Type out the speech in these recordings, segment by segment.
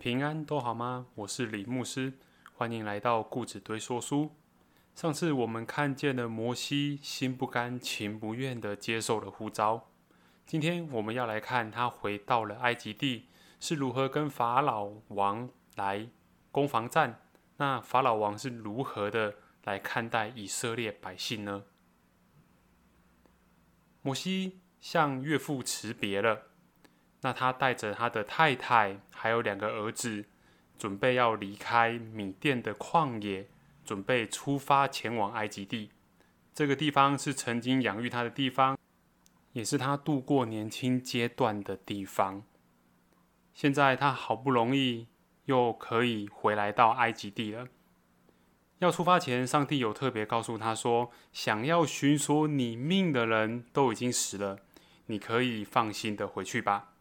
平安都好吗？我是李牧师，欢迎来到故子堆说书。上次我们看见了摩西心不甘情不愿的接受了呼召，今天我们要来看他回到了埃及地是如何跟法老王来攻防战。那法老王是如何的来看待以色列百姓呢？摩西向岳父辞别了。那他带着他的太太，还有两个儿子，准备要离开米甸的旷野，准备出发前往埃及地。这个地方是曾经养育他的地方，也是他度过年轻阶段的地方。现在他好不容易又可以回来到埃及地了。要出发前，上帝有特别告诉他说：“想要寻索你命的人都已经死了，你可以放心的回去吧。”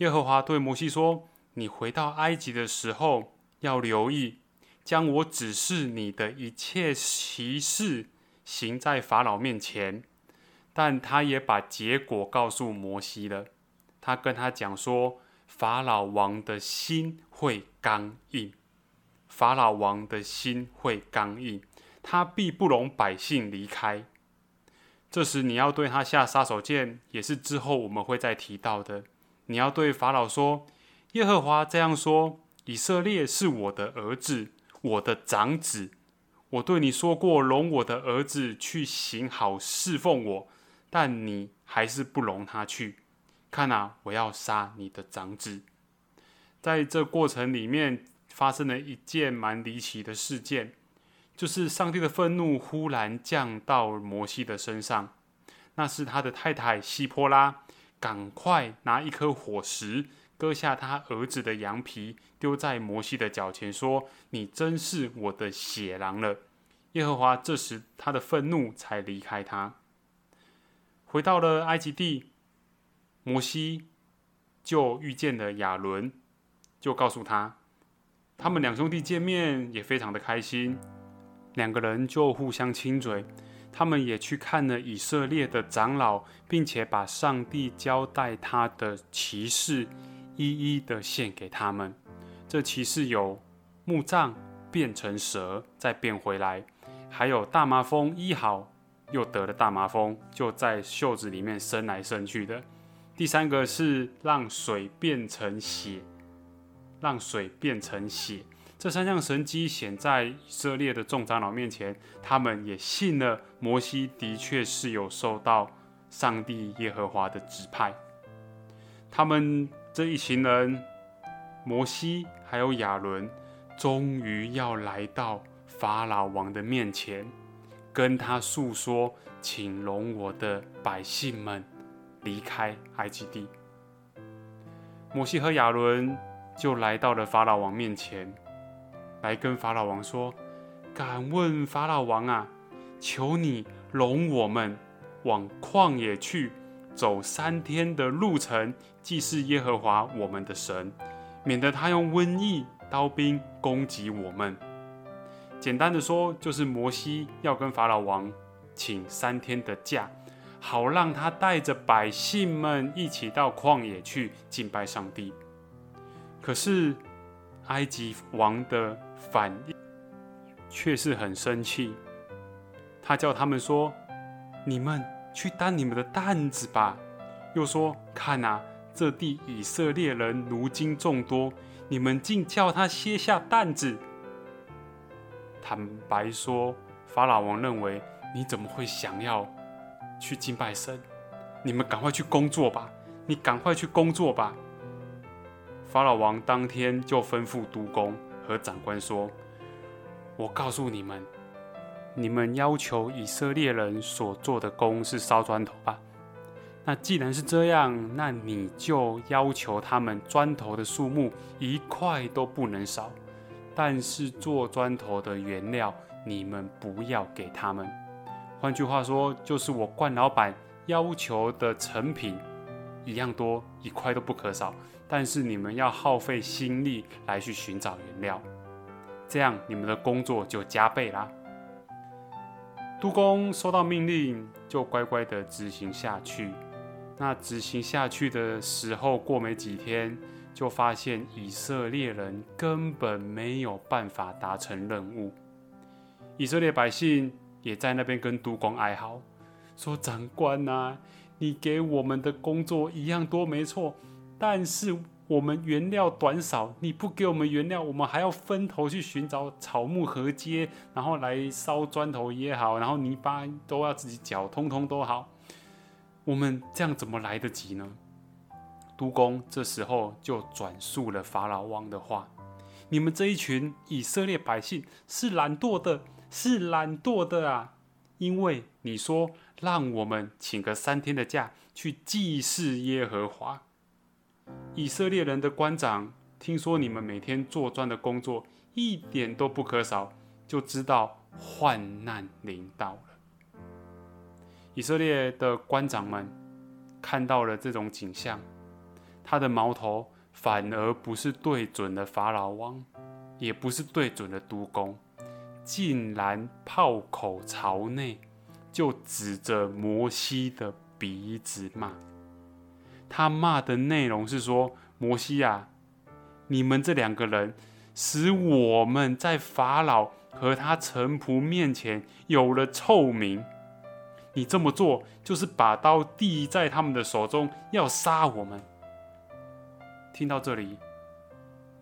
耶和华对摩西说：“你回到埃及的时候，要留意，将我指示你的一切奇事行在法老面前。”但他也把结果告诉摩西了。他跟他讲说：“法老王的心会刚硬，法老王的心会刚硬，他必不容百姓离开。这时你要对他下杀手锏，也是之后我们会再提到的。”你要对法老说：“耶和华这样说：以色列是我的儿子，我的长子。我对你说过，容我的儿子去行好侍奉我，但你还是不容他去。看啊，我要杀你的长子。”在这过程里面，发生了一件蛮离奇的事件，就是上帝的愤怒忽然降到摩西的身上。那是他的太太希波拉。赶快拿一颗火石，割下他儿子的羊皮，丢在摩西的脚前，说：“你真是我的血狼了。”耶和华这时他的愤怒才离开他，回到了埃及地。摩西就遇见了亚伦，就告诉他，他们两兄弟见面也非常的开心，两个人就互相亲嘴。他们也去看了以色列的长老，并且把上帝交代他的骑士一一的献给他们。这骑士有木杖变成蛇再变回来，还有大麻风医好又得了大麻风，就在袖子里面伸来伸去的。第三个是让水变成血，让水变成血。这三项神迹显在以色列的众长老面前，他们也信了摩西的确是有受到上帝耶和华的指派。他们这一行人，摩西还有亚伦，终于要来到法老王的面前，跟他诉说，请容我的百姓们离开埃及地。摩西和亚伦就来到了法老王面前。来跟法老王说：“敢问法老王啊，求你容我们往旷野去，走三天的路程，祭祀耶和华我们的神，免得他用瘟疫、刀兵攻击我们。”简单的说，就是摩西要跟法老王请三天的假，好让他带着百姓们一起到旷野去敬拜上帝。可是埃及王的。反应却是很生气，他叫他们说：“你们去担你们的担子吧。”又说：“看啊，这地以色列人如今众多，你们竟叫他卸下担子。”坦白说，法老王认为：“你怎么会想要去敬拜神？你们赶快去工作吧！你赶快去工作吧！”法老王当天就吩咐督工。和长官说：“我告诉你们，你们要求以色列人所做的工是烧砖头吧？那既然是这样，那你就要求他们砖头的数目一块都不能少。但是做砖头的原料，你们不要给他们。换句话说，就是我冠老板要求的成品一样多，一块都不可少。”但是你们要耗费心力来去寻找原料，这样你们的工作就加倍啦。督工收到命令就乖乖的执行下去。那执行下去的时候，过没几天，就发现以色列人根本没有办法达成任务。以色列百姓也在那边跟督工哀嚎，说：“长官呐，你给我们的工作一样多，没错，但是我们原料短少，你不给我们原料，我们还要分头去寻找草木合接，然后来烧砖头也好，然后泥巴都要自己搅，通通都好。我们这样怎么来得及呢？”督工这时候就转述了法老王的话：“你们这一群以色列百姓是懒惰的，是懒惰的啊！因为你说让我们请个三天的假去祭祀耶和华。以色列人的官长听说你们每天做庄的工作一点都不可少，就知道患难临到了。以色列的官长们看到了这种景象。”他的矛头反而不是对准了法老王，也不是对准了督工，竟然炮口朝内，就指着摩西的鼻子骂。他骂的内容是说：“摩西啊，你们这两个人使我们在法老和他臣仆面前有了臭名。你这么做就是把刀递在他们的手中，要杀我们。”听到这里，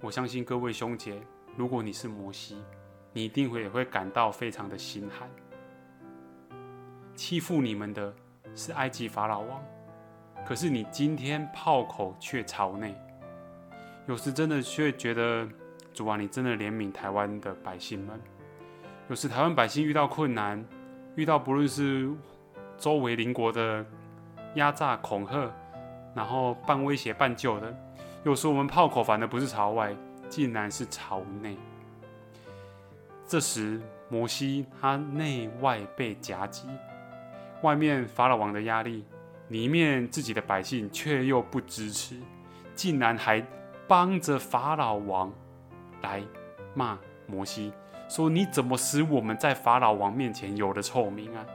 我相信各位兄姐，如果你是摩西，你一定会也会感到非常的心寒。欺负你们的是埃及法老王，可是你今天炮口却朝内，有时真的却觉得主啊，你真的怜悯台湾的百姓们。有时台湾百姓遇到困难，遇到不论是周围邻国的压榨恐吓，然后半威胁半救的。有时我们炮口反而不是朝外，竟然是朝内。这时摩西他内外被夹击，外面法老王的压力，里面自己的百姓却又不支持，竟然还帮着法老王来骂摩西，说你怎么使我们在法老王面前有了臭名啊？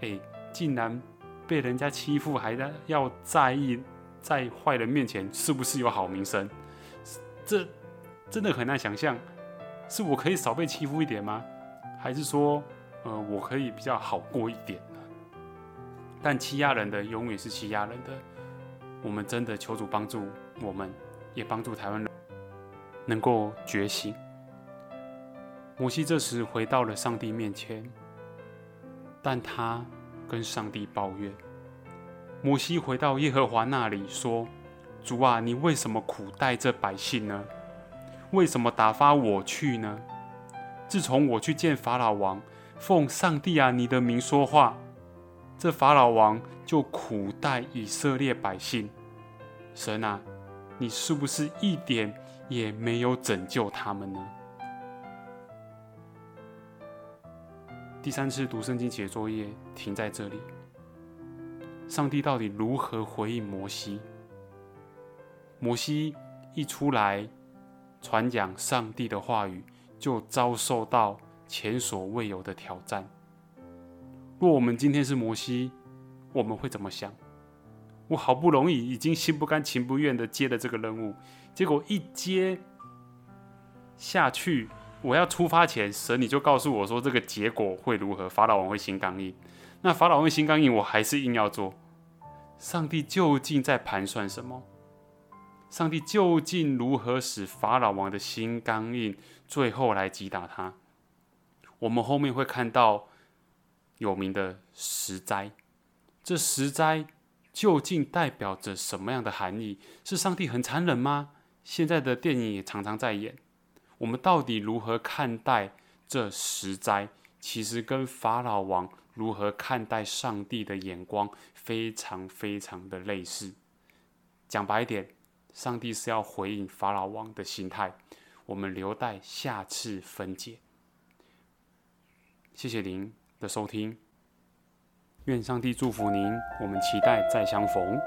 哎，竟然被人家欺负，还在要在意。在坏人面前是不是有好名声？这真的很难想象。是我可以少被欺负一点吗？还是说，呃，我可以比较好过一点？但欺压人的永远是欺压人的。我们真的求主帮助我们，也帮助台湾人能够觉醒。摩西这时回到了上帝面前，但他跟上帝抱怨。摩西回到耶和华那里说：“主啊，你为什么苦待这百姓呢？为什么打发我去呢？自从我去见法老王，奉上帝啊你的名说话，这法老王就苦待以色列百姓。神啊，你是不是一点也没有拯救他们呢？”第三次读圣经写作业停在这里。上帝到底如何回应摩西？摩西一出来传讲上帝的话语，就遭受到前所未有的挑战。若我们今天是摩西，我们会怎么想？我好不容易已经心不甘情不愿的接了这个任务，结果一接下去，我要出发前，神你就告诉我说这个结果会如何？法老王会心刚硬。那法老王心刚硬，我还是硬要做。上帝究竟在盘算什么？上帝究竟如何使法老王的心刚硬，最后来击打他？我们后面会看到有名的十灾，这十灾究竟代表着什么样的含义？是上帝很残忍吗？现在的电影也常常在演。我们到底如何看待这十灾？其实跟法老王如何看待上帝的眼光？非常非常的类似。讲白一点，上帝是要回应法老王的心态，我们留待下次分解。谢谢您的收听，愿上帝祝福您，我们期待再相逢。